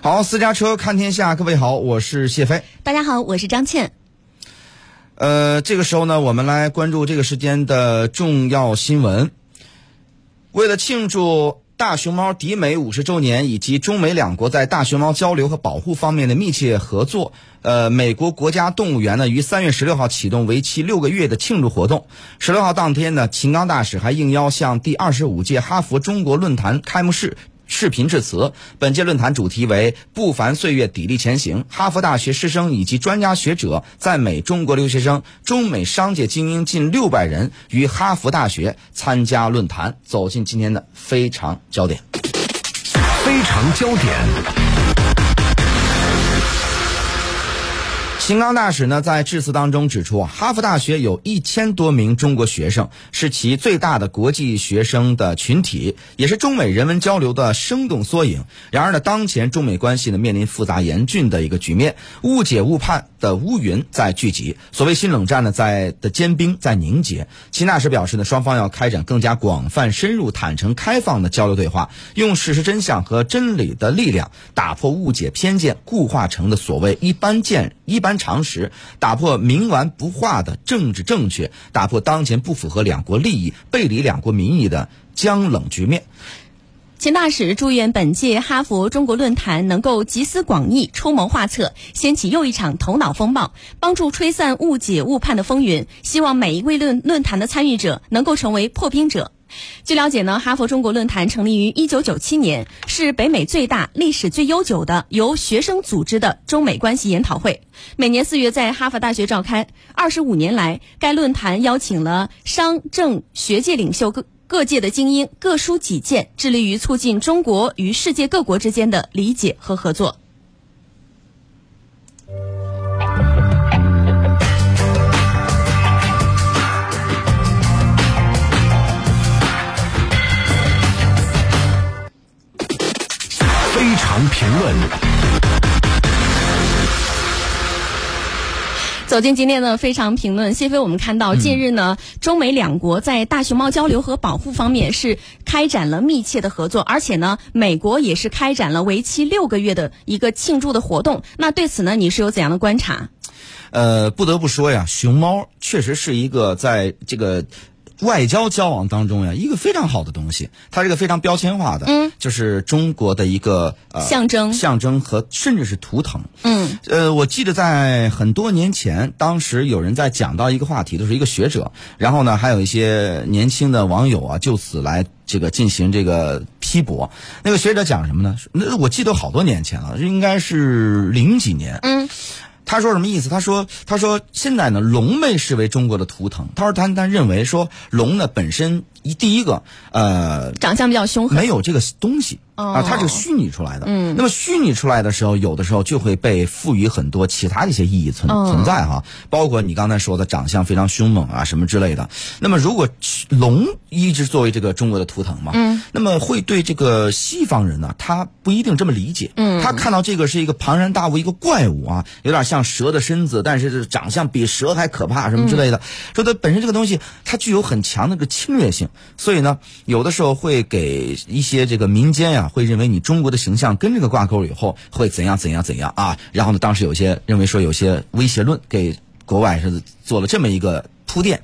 好，私家车看天下，各位好，我是谢飞。大家好，我是张倩。呃，这个时候呢，我们来关注这个时间的重要新闻。为了庆祝大熊猫迪美五十周年，以及中美两国在大熊猫交流和保护方面的密切合作，呃，美国国家动物园呢于三月十六号启动为期六个月的庆祝活动。十六号当天呢，秦刚大使还应邀向第二十五届哈佛中国论坛开幕式。视频致辞。本届论坛主题为“不凡岁月砥砺前行”。哈佛大学师生以及专家学者、在美中国留学生、中美商界精英近六百人与哈佛大学参加论坛。走进今天的非常焦点。非常焦点。秦刚大使呢在致辞当中指出，哈佛大学有一千多名中国学生，是其最大的国际学生的群体，也是中美人文交流的生动缩影。然而呢，当前中美关系呢面临复杂严峻的一个局面，误解误判的乌云在聚集，所谓新冷战呢在的坚冰在凝结。秦大使表示呢，双方要开展更加广泛、深入、坦诚、开放的交流对话，用事实真相和真理的力量，打破误解、偏见固化成的所谓一般见一般。常识，打破冥顽不化的政治正确，打破当前不符合两国利益、背离两国民意的僵冷局面。秦大使祝愿本届哈佛中国论坛能够集思广益、出谋划策，掀起又一场头脑风暴，帮助吹散误解误判的风云。希望每一位论论坛的参与者能够成为破冰者。据了解呢，哈佛中国论坛成立于一九九七年，是北美最大、历史最悠久的由学生组织的中美关系研讨会。每年四月在哈佛大学召开。二十五年来，该论坛邀请了商政学界领袖各各界的精英，各抒己见，致力于促进中国与世界各国之间的理解和合作。走进今天的非常评论，谢飞，我们看到近日呢，中美两国在大熊猫交流和保护方面是开展了密切的合作，而且呢，美国也是开展了为期六个月的一个庆祝的活动。那对此呢，你是有怎样的观察？呃，不得不说呀，熊猫确实是一个在这个。外交交往当中呀，一个非常好的东西，它是个非常标签化的，嗯，就是中国的一个呃象征、象征和甚至是图腾，嗯，呃，我记得在很多年前，当时有人在讲到一个话题，就是一个学者，然后呢，还有一些年轻的网友啊，就此来这个进行这个批驳。那个学者讲什么呢？那我记得好多年前了，应该是零几年，嗯。他说什么意思？他说：“他说现在呢，龙被视为中国的图腾。他说他他认为说龙呢本身一第一个呃长相比较凶狠，没有这个东西。”啊，它是虚拟出来的。嗯，那么虚拟出来的时候，有的时候就会被赋予很多其他的一些意义存存在哈，包括你刚才说的长相非常凶猛啊什么之类的。那么如果龙一直作为这个中国的图腾嘛，嗯，那么会对这个西方人呢，他不一定这么理解。嗯，他看到这个是一个庞然大物，一个怪物啊，有点像蛇的身子，但是长相比蛇还可怕什么之类的。说它本身这个东西它具有很强的个侵略性，所以呢，有的时候会给一些这个民间呀。会认为你中国的形象跟这个挂钩以后会怎样怎样怎样啊？然后呢，当时有些认为说有些威胁论给国外是做了这么一个铺垫。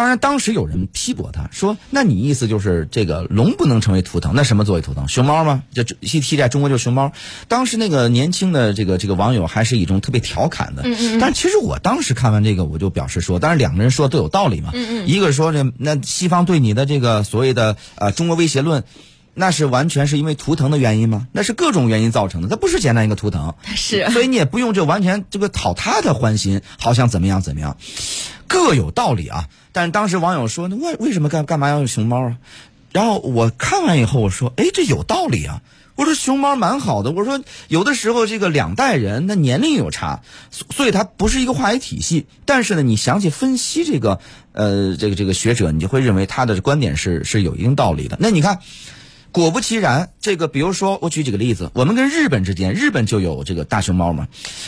当然，当时有人批驳他说：“那你意思就是这个龙不能成为图腾，那什么作为图腾？熊猫吗？就一提在中国就是熊猫。”当时那个年轻的这个这个网友还是一种特别调侃的。嗯嗯。但其实我当时看完这个，我就表示说，当然两个人说的都有道理嘛。嗯嗯。一个说这那西方对你的这个所谓的呃中国威胁论。那是完全是因为图腾的原因吗？那是各种原因造成的，它不是简单一个图腾。是，所以你也不用这完全这个讨他的欢心，好像怎么样怎么样，各有道理啊。但是当时网友说，那为为什么干干嘛要用熊猫啊？然后我看完以后我说，哎，这有道理啊。我说熊猫蛮好的。我说有的时候这个两代人那年龄有差，所以它不是一个话语体系。但是呢，你详细分析这个呃这个这个学者，你就会认为他的观点是是有一定道理的。那你看。果不其然，这个比如说，我举几个例子，我们跟日本之间，日本就有这个大熊猫嘛。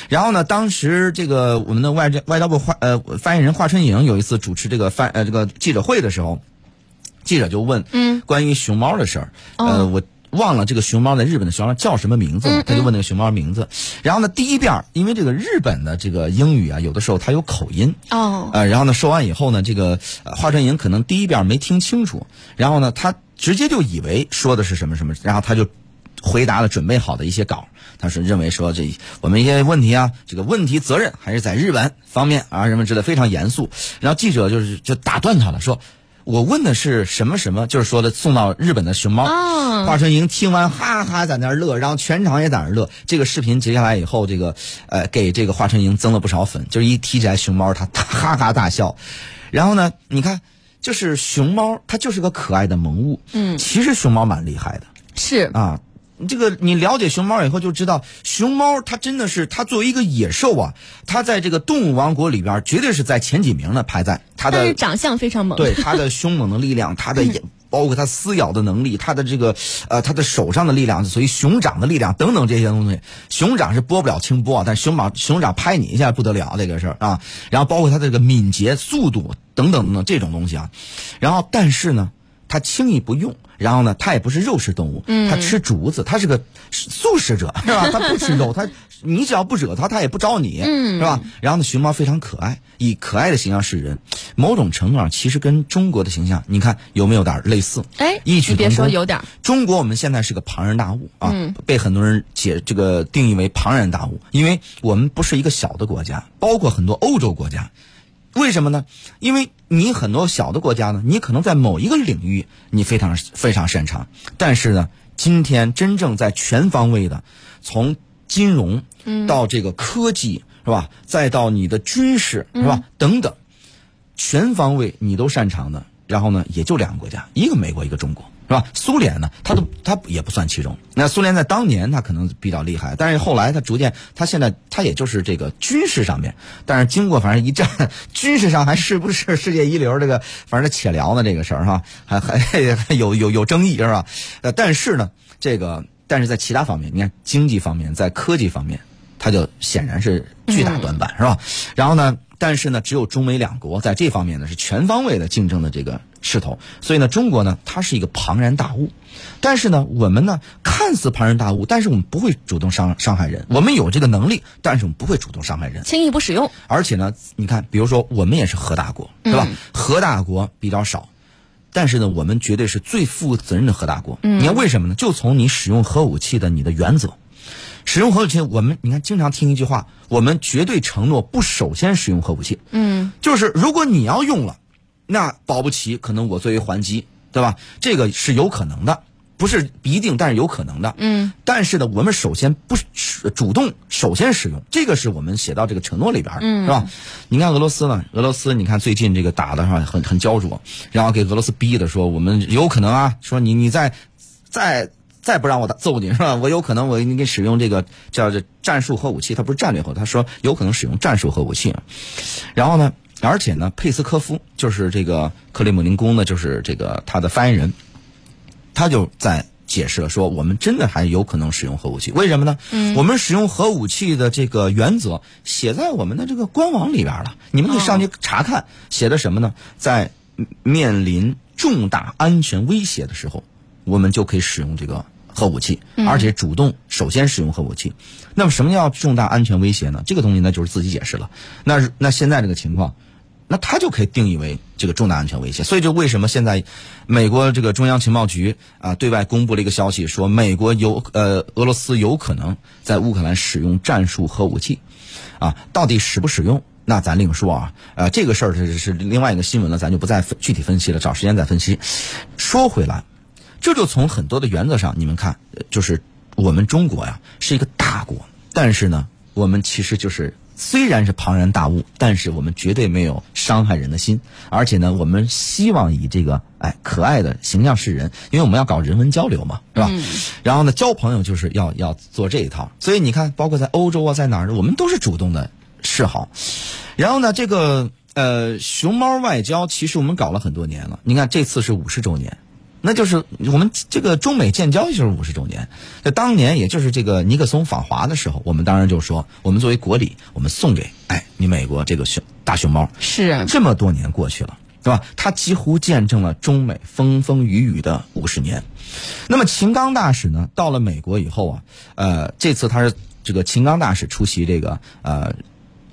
然后呢，当时这个我们的外交外交部发呃发言人华春莹有一次主持这个发呃这个记者会的时候，记者就问，嗯，关于熊猫的事儿，呃，我忘了这个熊猫在日本的熊猫叫什么名字了，他就问那个熊猫名字。然后呢，第一遍因为这个日本的这个英语啊，有的时候它有口音。哦，呃，然后呢，说完以后呢，这个呃华春莹可能第一遍没听清楚，然后呢，他直接就以为说的是什么什么，然后他就回答了准备好的一些稿。他是认为说这我们一些问题啊，这个问题责任还是在日本方面啊，什么之类非常严肃。然后记者就是就打断他了，说。我问的是什么什么，就是说的送到日本的熊猫。哦华春莹听完哈哈在那儿乐，然后全场也在那儿乐。这个视频截下来以后，这个呃给这个华春莹增了不少粉，就是一提起来熊猫，他他哈哈大笑。然后呢，你看，就是熊猫，它就是个可爱的萌物。嗯其实熊猫蛮厉害的。是啊，这个你了解熊猫以后就知道，熊猫它真的是它作为一个野兽啊，它在这个动物王国里边绝对是在前几名的，排在它的但是长相非常猛。对它的凶猛的力量，它的也包括它撕咬的能力，它的这个呃它的手上的力量，所以熊掌的力量等等这些东西。熊掌是拨不了清波啊，但熊掌熊掌拍你一下不得了这个事儿啊。然后包括它这个敏捷、速度等等等等这种东西啊。然后但是呢，它轻易不用。然后呢，它也不是肉食动物，它吃竹子，它是个素食者，是吧？它不吃肉，它你只要不惹它，它也不招你，是吧？然后呢，熊猫非常可爱，以可爱的形象示人，某种程度上其实跟中国的形象，你看有没有点类似？哎，异曲同工。说有点儿中国我们现在是个庞然大物啊，嗯被很多人解这个定义为庞然大物，因为我们不是一个小的国家，包括很多欧洲国家。为什么呢？因为你很多小的国家呢，你可能在某一个领域你非常非常擅长，但是呢，今天真正在全方位的从金融到这个科技是吧，再到你的军事是吧？等等，全方位你都擅长的，然后呢，也就两个国家，一个美国，一个中国，是吧？苏联呢，它都它也不算其中。那苏联在当年它可能比较厉害，但是后来它逐渐，它现在它也就是这个军事上面，但是经过反正一战，军事上还是不是世界一流？这个反正且聊呢这个事儿哈，还还 还有有有争议是吧？呃，但是呢，这个但是在其他方面，你看经济方面，在科技方面。它就显然是巨大短板，是吧？然后呢，但是呢，只有中美两国在这方面呢是全方位的竞争的这个势头，所以呢，中国呢它是一个庞然大物，但是呢，我们呢看似庞然大物，但是我们不会主动伤伤害人，我们有这个能力，但是我们不会主动伤害人。轻易不使用。而且呢，你看，比如说我们也是核大国，对吧？核大国比较少，但是呢，我们绝对是最负责任的核大国。你看为什么呢？就从你使用核武器的你的原则。使用核武器，我们你看经常听一句话，我们绝对承诺不首先使用核武器。嗯，就是如果你要用了，那保不齐可能我作为还击，对吧？这个是有可能的，不是一定，但是有可能的。嗯，但是呢，我们首先不主动首先使用，这个是我们写到这个承诺里边，嗯，是吧？你看俄罗斯呢，俄罗斯你看最近这个打的哈，很很焦灼，然后给俄罗斯逼的说，我们有可能啊，说你你再再。再不让我打揍你是吧？我有可能我给你使用这个叫这战术核武器，它不是战略核，他说有可能使用战术核武器。然后呢，而且呢，佩斯科夫就是这个克里姆林宫呢，就是这个他的发言人，他就在解释了说，我们真的还有可能使用核武器。为什么呢？嗯，我们使用核武器的这个原则写在我们的这个官网里边了，你们可以上去查看，写的什么呢？在面临重大安全威胁的时候，我们就可以使用这个。核武器，而且主动首先使用核武器。那么，什么叫重大安全威胁呢？这个东西呢，就是自己解释了。那那现在这个情况，那它就可以定义为这个重大安全威胁。所以，就为什么现在美国这个中央情报局啊对外公布了一个消息，说美国有呃俄罗斯有可能在乌克兰使用战术核武器，啊，到底使不使用？那咱另说啊。呃，这个事儿是是另外一个新闻了，咱就不再具体分析了，找时间再分析。说回来。这就从很多的原则上，你们看，就是我们中国呀是一个大国，但是呢，我们其实就是虽然是庞然大物，但是我们绝对没有伤害人的心，而且呢，我们希望以这个哎可爱的形象示人，因为我们要搞人文交流嘛，是吧？嗯、然后呢，交朋友就是要要做这一套，所以你看，包括在欧洲啊，在哪儿，我们都是主动的示好。然后呢，这个呃熊猫外交，其实我们搞了很多年了，你看这次是五十周年。那就是我们这个中美建交就是五十周年，在当年也就是这个尼克松访华的时候，我们当然就说，我们作为国礼，我们送给哎你美国这个熊大熊猫。是啊这么多年过去了，对吧？它几乎见证了中美风风雨雨的五十年。那么秦刚大使呢，到了美国以后啊，呃，这次他是这个秦刚大使出席这个呃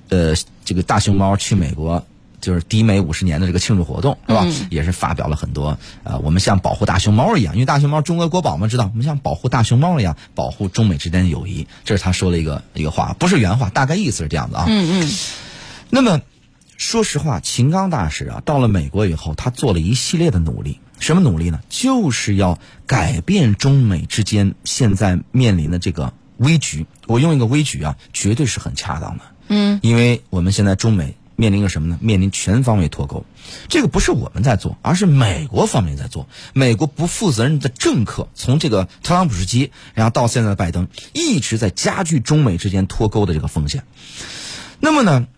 呃这个大熊猫去美国。就是抵美五十年的这个庆祝活动，是吧？也是发表了很多呃，我们像保护大熊猫一样，因为大熊猫中俄国宝嘛，知道我们像保护大熊猫一样保护中美之间的友谊，这是他说的一个一个话，不是原话，大概意思是这样的啊。嗯嗯。那么，说实话，秦刚大使啊，到了美国以后，他做了一系列的努力，什么努力呢？就是要改变中美之间现在面临的这个危局。我用一个危局啊，绝对是很恰当的。嗯。因为我们现在中美。面临一个什么呢？面临全方位脱钩，这个不是我们在做，而是美国方面在做。美国不负责任的政客，从这个特朗普时期，然后到现在的拜登，一直在加剧中美之间脱钩的这个风险。那么呢，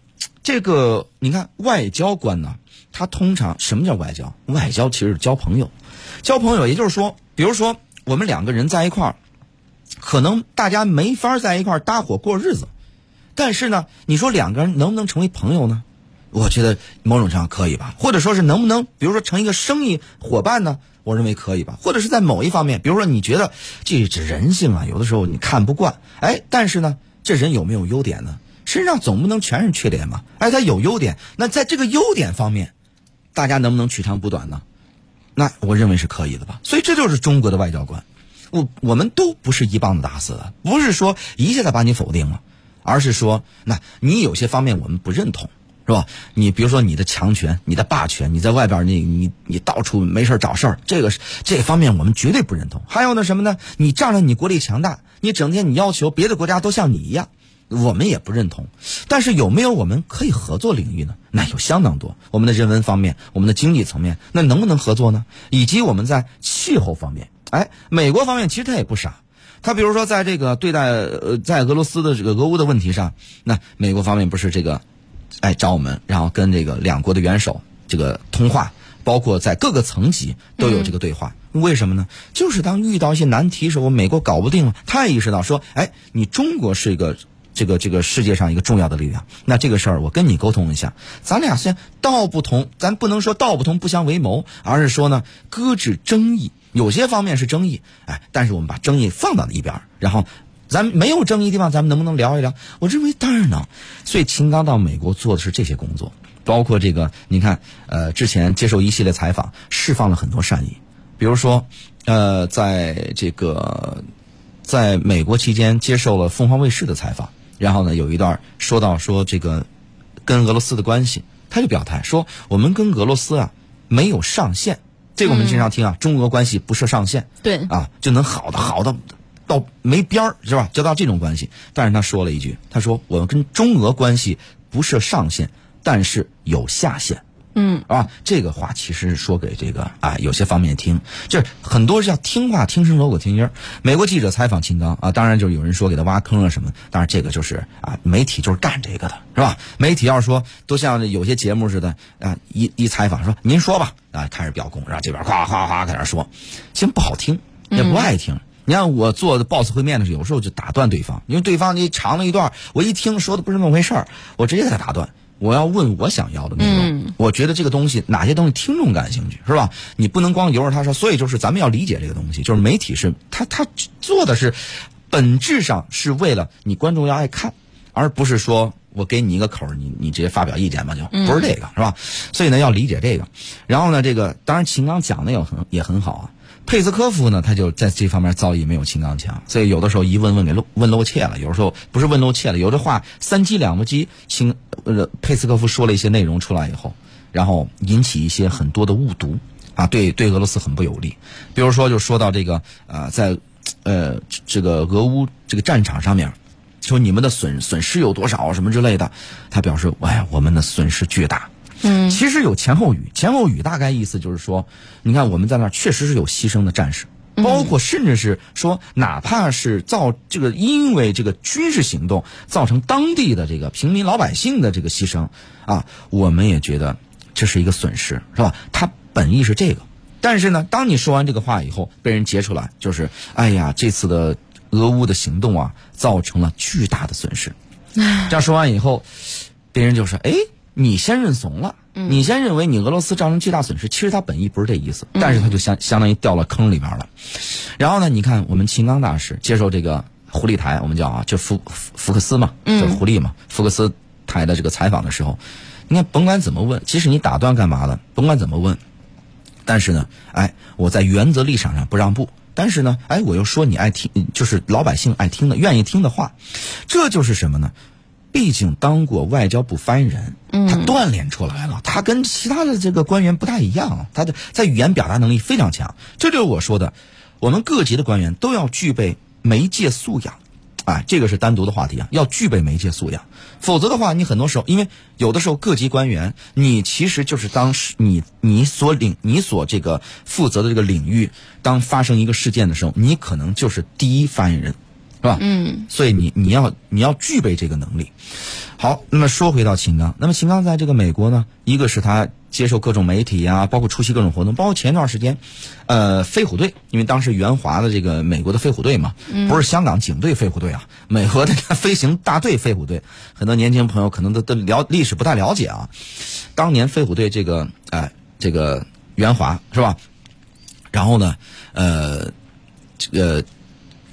这个你看外交官呢，他通常什么叫外交？外交其实是交朋友，交朋友，也就是说，比如说我们两个人在一块儿，可能大家没法在一块儿搭伙过日子，但是呢，你说两个人能不能成为朋友呢？我觉得某种程度上可以吧，或者说是能不能，比如说成一个生意伙伴呢？我认为可以吧，或者是在某一方面，比如说你觉得这这人性啊，有的时候你看不惯，哎，但是呢，这人有没有优点呢？身上总不能全是缺点嘛，哎，他有优点，那在这个优点方面，大家能不能取长补短呢？那我认为是可以的吧。所以这就是中国的外交官，我我们都不是一棒子打死的，不是说一下子把你否定了，而是说，那你有些方面我们不认同。是吧？你比如说你的强权、你的霸权，你在外边你你你到处没事找事儿，这个这方面我们绝对不认同。还有呢什么呢？你仗着你国力强大，你整天你要求别的国家都像你一样，我们也不认同。但是有没有我们可以合作领域呢？那有相当多。我们的人文方面，我们的经济层面，那能不能合作呢？以及我们在气候方面，哎，美国方面其实他也不傻，他比如说在这个对待呃在俄罗斯的这个俄乌的问题上，那美国方面不是这个。哎，找我们，然后跟这个两国的元首这个通话，包括在各个层级都有这个对话。为什么呢？就是当遇到一些难题时候，美国搞不定了，他也意识到说，哎，你中国是一个这个这个世界上一个重要的力量。那这个事儿我跟你沟通一下，咱俩先道不同，咱不能说道不同不相为谋，而是说呢，搁置争议。有些方面是争议，哎，但是我们把争议放到一边，然后。咱没有争议地方，咱们能不能聊一聊？我认为当然能。所以秦刚到美国做的是这些工作，包括这个，你看，呃，之前接受一系列采访，释放了很多善意。比如说，呃，在这个在美国期间接受了凤凰卫视的采访，然后呢，有一段说到说这个跟俄罗斯的关系，他就表态说，我们跟俄罗斯啊没有上限。这个我们经常听啊，中俄关系不设上限，对啊，就能好的好的。到没边儿是吧？就到这种关系，但是他说了一句：“他说我跟中俄关系不设上限，但是有下限。”嗯啊，这个话其实是说给这个啊有些方面听，就是很多是要听话听声锣鼓听音儿。美国记者采访秦刚啊，当然就是有人说给他挖坑啊什么，当然这个就是啊媒体就是干这个的是吧？媒体要是说都像有些节目似的啊，一一采访说您说吧啊，开始表功，然后这边夸夸夸开始说，其实不好听，也不爱听。你看我做的 boss 会面的时候，有时候就打断对方，因为对方你长了一段，我一听说的不是那么回事儿，我直接给他打断。我要问我想要的内容，我觉得这个东西哪些东西听众感兴趣，是吧？你不能光由着他说，所以就是咱们要理解这个东西，就是媒体是他他做的是本质上是为了你观众要爱看，而不是说我给你一个口儿，你你直接发表意见吧，就不是这个，是吧？所以呢，要理解这个。然后呢，这个当然秦刚讲的也很也很好啊。佩斯科夫呢，他就在这方面造诣没有秦刚强，所以有的时候一问问给漏问漏怯了，有的时候不是问漏怯了，有的话三击两不击，秦呃佩斯科夫说了一些内容出来以后，然后引起一些很多的误读啊，对对俄罗斯很不有利。比如说就说到这个啊，在呃这个俄乌这个战场上面，说你们的损损失有多少什么之类的，他表示哎，我们的损失巨大。嗯，其实有前后语，前后语大概意思就是说，你看我们在那儿确实是有牺牲的战士，包括甚至是说，哪怕是造这个因为这个军事行动造成当地的这个平民老百姓的这个牺牲啊，我们也觉得这是一个损失，是吧？他本意是这个，但是呢，当你说完这个话以后，被人截出来，就是哎呀，这次的俄乌的行动啊，造成了巨大的损失。这样说完以后，别人就说，哎。你先认怂了，你先认为你俄罗斯造成巨大损失，其实他本意不是这意思，但是他就相相当于掉了坑里边了。然后呢，你看我们秦刚大使接受这个狐狸台，我们叫啊，就福福福克斯嘛，就狐狸嘛，福克斯台的这个采访的时候，你看甭管怎么问，即使你打断干嘛的？甭管怎么问，但是呢，哎，我在原则立场上不让步。但是呢，哎，我又说你爱听，就是老百姓爱听的、愿意听的话，这就是什么呢？毕竟当过外交部发言人，他锻炼出来了，他跟其他的这个官员不太一样，他的在语言表达能力非常强。这就是我说的，我们各级的官员都要具备媒介素养，啊，这个是单独的话题啊，要具备媒介素养，否则的话，你很多时候，因为有的时候各级官员，你其实就是当时你你所领你所这个负责的这个领域，当发生一个事件的时候，你可能就是第一发言人。是吧？嗯，所以你你要你要具备这个能力。好，那么说回到秦刚，那么秦刚在这个美国呢，一个是他接受各种媒体啊，包括出席各种活动，包括前一段时间，呃，飞虎队，因为当时援华的这个美国的飞虎队嘛，不是香港警队飞虎队啊，美国的飞行大队飞虎队，很多年轻朋友可能都都了历史不太了解啊。当年飞虎队这个哎这个援华是吧？然后呢，呃，这个。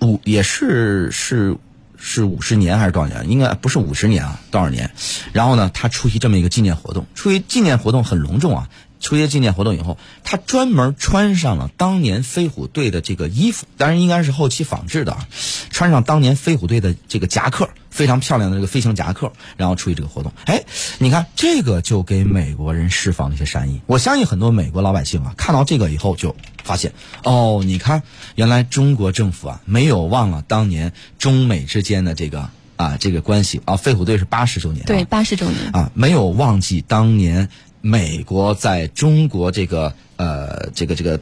五也是是是五十年还是多少年？应该不是五十年啊，多少年？然后呢，他出席这么一个纪念活动，出席纪念活动很隆重啊。出席纪念活动以后，他专门穿上了当年飞虎队的这个衣服，当然应该是后期仿制的啊。穿上当年飞虎队的这个夹克，非常漂亮的这个飞行夹克，然后出席这个活动。哎，你看这个就给美国人释放了一些善意。我相信很多美国老百姓啊，看到这个以后就发现，哦，你看，原来中国政府啊没有忘了当年中美之间的这个啊这个关系啊。飞虎队是八十周年，对，八十周年啊，没有忘记当年。美国在中国这个呃这个这个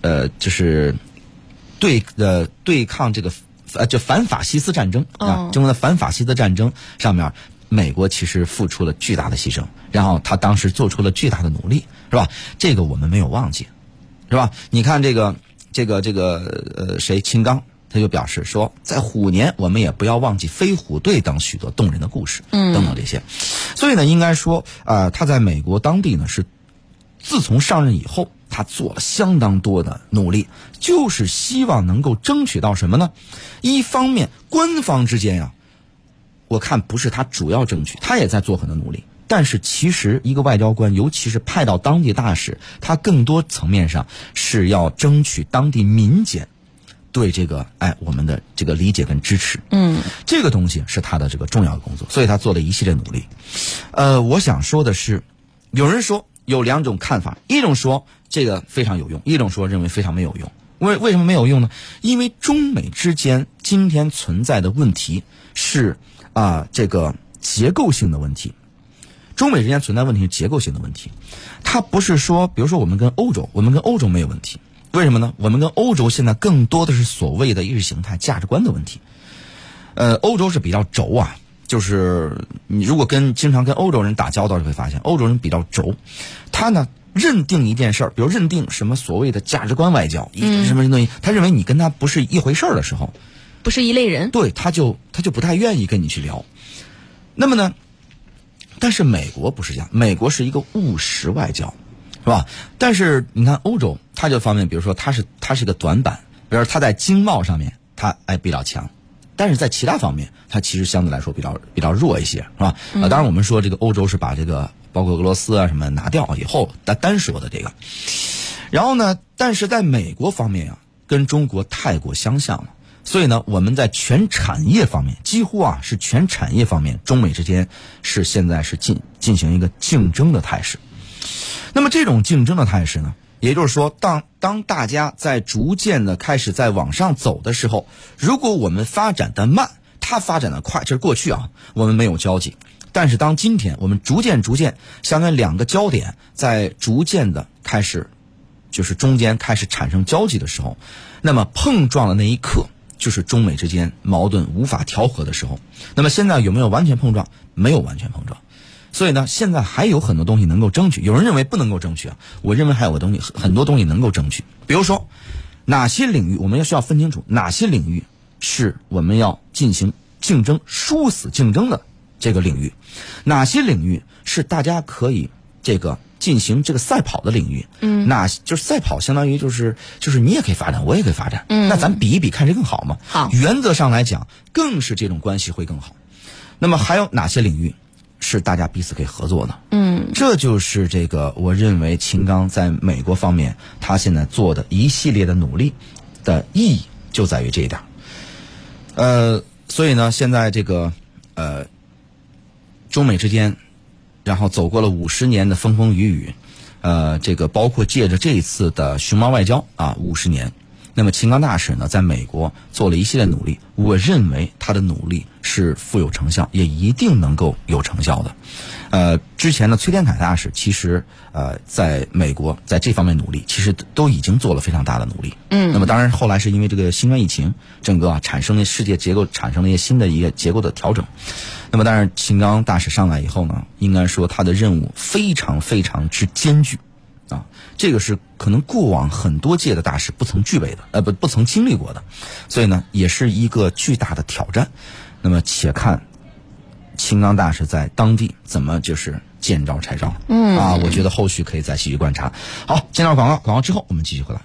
呃就是对呃对抗这个呃就反法西斯战争啊，中国的反法西斯战争上面，美国其实付出了巨大的牺牲，然后他当时做出了巨大的努力，是吧？这个我们没有忘记，是吧？你看这个这个这个呃谁秦刚。他就表示说，在虎年我们也不要忘记飞虎队等许多动人的故事，嗯，等等这些。所以呢，应该说呃，他在美国当地呢是，自从上任以后，他做了相当多的努力，就是希望能够争取到什么呢？一方面，官方之间呀，我看不是他主要争取，他也在做很多努力。但是其实一个外交官，尤其是派到当地大使，他更多层面上是要争取当地民间。对这个，哎，我们的这个理解跟支持，嗯，这个东西是他的这个重要的工作，所以他做了一系列努力。呃，我想说的是，有人说有两种看法，一种说这个非常有用，一种说认为非常没有用。为为什么没有用呢？因为中美之间今天存在的问题是啊，这个结构性的问题。中美之间存在问题是结构性的问题，它不是说，比如说我们跟欧洲，我们跟欧洲没有问题。为什么呢？我们跟欧洲现在更多的是所谓的意识形态、价值观的问题。呃，欧洲是比较轴啊，就是你如果跟经常跟欧洲人打交道，就会发现欧洲人比较轴。他呢认定一件事儿，比如认定什么所谓的价值观外交，嗯，什么东西，他认为你跟他不是一回事儿的时候，不是一类人，对，他就他就不太愿意跟你去聊。那么呢，但是美国不是这样，美国是一个务实外交。是吧？但是你看欧洲，它这方面，比如说它是它是个短板，比如说它在经贸上面它哎比较强，但是在其他方面它其实相对来说比较比较弱一些，是吧？啊，当然我们说这个欧洲是把这个包括俄罗斯啊什么拿掉以后单单说的这个，然后呢，但是在美国方面啊，跟中国太过相像了，所以呢，我们在全产业方面几乎啊是全产业方面中美之间是现在是进进行一个竞争的态势。那么这种竞争的态势呢，也就是说，当当大家在逐渐的开始在往上走的时候，如果我们发展的慢，它发展的快，这是过去啊，我们没有交集。但是当今天我们逐渐逐渐，相当于两个焦点在逐渐的开始，就是中间开始产生交集的时候，那么碰撞的那一刻，就是中美之间矛盾无法调和的时候。那么现在有没有完全碰撞？没有完全碰撞。所以呢，现在还有很多东西能够争取。有人认为不能够争取啊，我认为还有个东西，很多东西能够争取。比如说，哪些领域我们要需要分清楚，哪些领域是我们要进行竞争、殊死竞争的这个领域，哪些领域是大家可以这个进行这个赛跑的领域？嗯，那就是赛跑，相当于就是就是你也可以发展，我也可以发展。嗯，那咱比一比，看谁更好嘛。好原则上来讲，更是这种关系会更好。那么还有哪些领域是大家彼此可以合作的？嗯，这就是这个我认为秦刚在美国方面他现在做的一系列的努力的意义就在于这一点。呃，所以呢，现在这个呃，中美之间，然后走过了五十年的风风雨雨，呃，这个包括借着这一次的熊猫外交啊，五十年。那么秦刚大使呢，在美国做了一系列努力，我认为他的努力是富有成效，也一定能够有成效的。呃，之前的崔天凯大使其实呃，在美国在这方面努力，其实都已经做了非常大的努力。嗯那么当然后来是因为这个新冠疫情，整个啊产生了世界结构产生了一些新的一个结构的调整。那么当然，秦刚大使上来以后呢，应该说他的任务非常非常之艰巨。啊，这个是可能过往很多届的大使不曾具备的，呃，不不曾经历过的，所以呢，也是一个巨大的挑战。那么，且看青冈大师在当地怎么就是见招拆招。嗯啊，我觉得后续可以再继续观察。好，见到广告，广告之后我们继续回来。